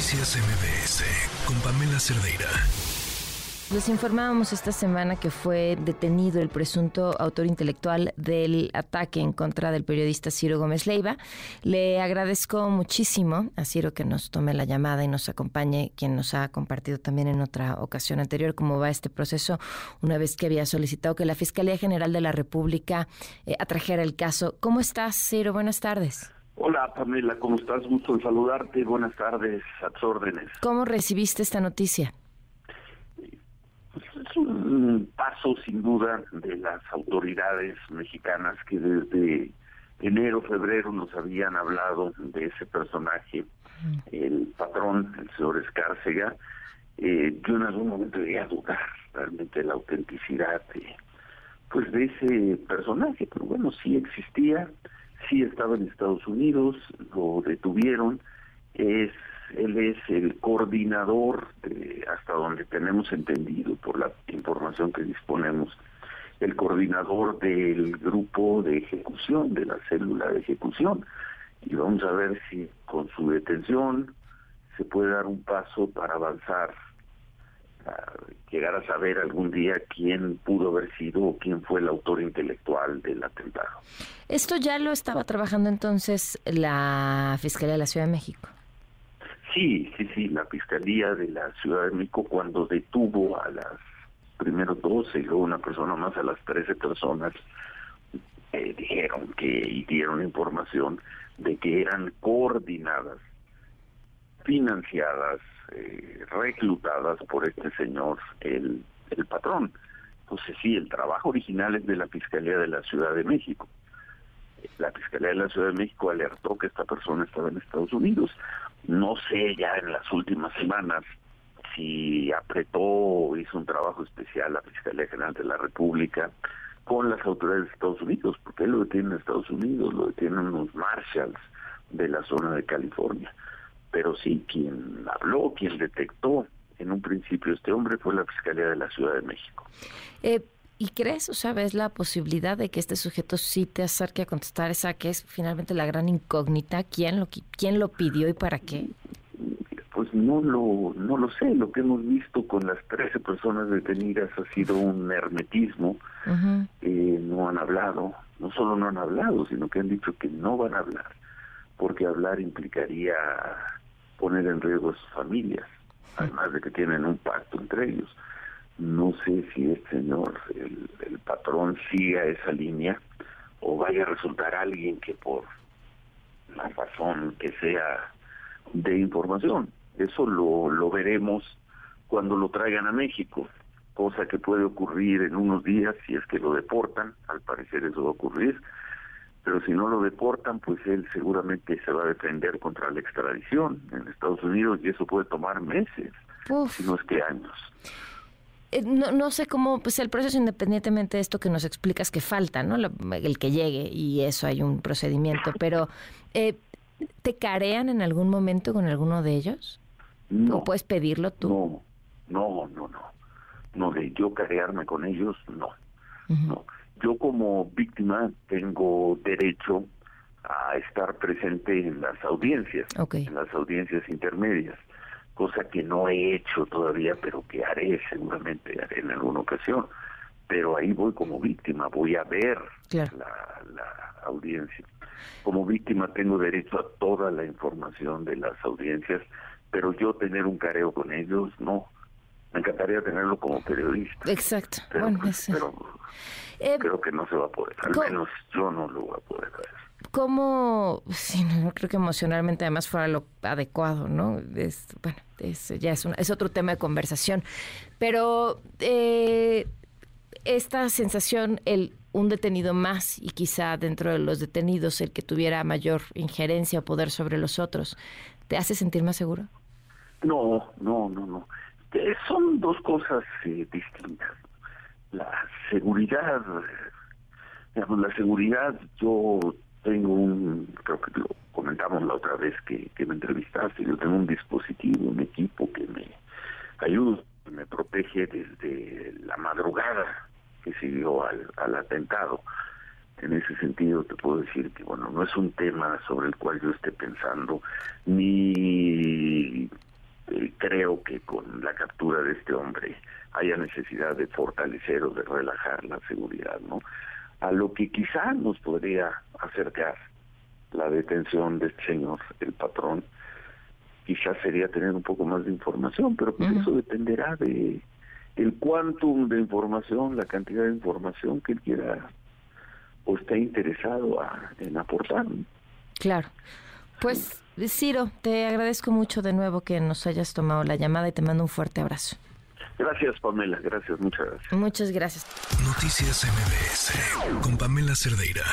Noticias MBS con Pamela Cerdeira. Les informábamos esta semana que fue detenido el presunto autor intelectual del ataque en contra del periodista Ciro Gómez Leiva. Le agradezco muchísimo a Ciro que nos tome la llamada y nos acompañe, quien nos ha compartido también en otra ocasión anterior cómo va este proceso, una vez que había solicitado que la Fiscalía General de la República eh, atrajera el caso. ¿Cómo estás, Ciro? Buenas tardes. Hola Pamela, ¿cómo estás? Gusto en saludarte. Buenas tardes, a tus órdenes. ¿Cómo recibiste esta noticia? es un paso sin duda de las autoridades mexicanas que desde enero, febrero nos habían hablado de ese personaje, el patrón, el señor Escárcega. Eh, yo en algún momento llegué a dudar realmente de la autenticidad de, pues de ese personaje, pero bueno, sí existía, sí estaba en Estados Unidos, lo detuvieron, es él es el coordinador, de, hasta donde tenemos entendido por la información que disponemos, el coordinador del grupo de ejecución, de la célula de ejecución. Y vamos a ver si con su detención se puede dar un paso para avanzar, llegar a saber algún día quién pudo haber sido o quién fue el autor intelectual del atentado. Esto ya lo estaba trabajando entonces la Fiscalía de la Ciudad de México. Sí, sí, sí, la Fiscalía de la Ciudad de México cuando detuvo a las primero 12 y luego una persona más a las 13 personas, eh, dijeron que y dieron información de que eran coordinadas, financiadas, eh, reclutadas por este señor, el, patrón. Entonces sí, el trabajo original es de la Fiscalía de la Ciudad de México la Fiscalía de la Ciudad de México alertó que esta persona estaba en Estados Unidos. No sé ya en las últimas semanas si apretó o hizo un trabajo especial la Fiscalía General de la República con las autoridades de Estados Unidos, porque lo detiene en Estados Unidos, lo detienen unos marshals de la zona de California. Pero sí, quien habló, quien detectó en un principio este hombre fue la Fiscalía de la Ciudad de México. Eh, ¿Y crees o sabes la posibilidad de que este sujeto sí te acerque a contestar esa que es finalmente la gran incógnita? ¿Quién lo, quién lo pidió y para qué? Pues no lo, no lo sé. Lo que hemos visto con las 13 personas detenidas ha sido un hermetismo. Eh, no han hablado. No solo no han hablado, sino que han dicho que no van a hablar. Porque hablar implicaría poner en riesgo a sus familias. Además de que tienen un pacto entre ellos no sé si el señor, el, patrón, siga esa línea o vaya a resultar alguien que por la razón que sea de información. Eso lo, lo veremos cuando lo traigan a México, cosa que puede ocurrir en unos días si es que lo deportan, al parecer eso va a ocurrir, pero si no lo deportan, pues él seguramente se va a defender contra la extradición en Estados Unidos y eso puede tomar meses, si no es que años. Eh, no, no sé cómo, pues el proceso independientemente de esto que nos explicas que falta, ¿no? el que llegue y eso hay un procedimiento, pero eh, ¿te carean en algún momento con alguno de ellos? No, ¿O puedes pedirlo tú? No, no, no, no. No, de yo carearme con ellos, no. no. Yo como víctima tengo derecho a estar presente en las audiencias, en las audiencias intermedias cosa que no he hecho todavía, pero que haré seguramente, haré en alguna ocasión. Pero ahí voy como víctima, voy a ver la, audiencia. Como víctima tengo derecho a toda la información de las audiencias, pero yo tener un careo con ellos, no. Me encantaría tenerlo como periodista. Exacto. Pero, bueno, pues, eh, creo que no se va a poder. Al menos yo no lo voy a poder hacer. ¿Cómo, sí, no creo que emocionalmente además fuera lo adecuado, ¿no? Es, bueno, es, ya es, es otro tema de conversación, pero eh, esta sensación, el un detenido más y quizá dentro de los detenidos el que tuviera mayor injerencia o poder sobre los otros, ¿te hace sentir más seguro? No, no, no, no. Eh, son dos cosas eh, distintas. La seguridad, digamos, la seguridad yo tengo un, creo que lo comentamos la otra vez que, que me entrevistaste, yo tengo un dispositivo, un equipo que me ayuda, me protege desde la madrugada que siguió al, al atentado. En ese sentido te puedo decir que bueno, no es un tema sobre el cual yo esté pensando, ni creo que con la captura de este hombre haya necesidad de fortalecer o de relajar la seguridad, ¿no? A lo que quizá nos podría acercar la detención de este señor, el patrón, quizás sería tener un poco más de información, pero pues eso dependerá de el quantum de información, la cantidad de información que él quiera o esté interesado en aportar. Claro. Pues Ciro, te agradezco mucho de nuevo que nos hayas tomado la llamada y te mando un fuerte abrazo. Gracias, Pamela. Gracias, muchas gracias. Muchas gracias. Noticias MBS con Pamela Cerdeira.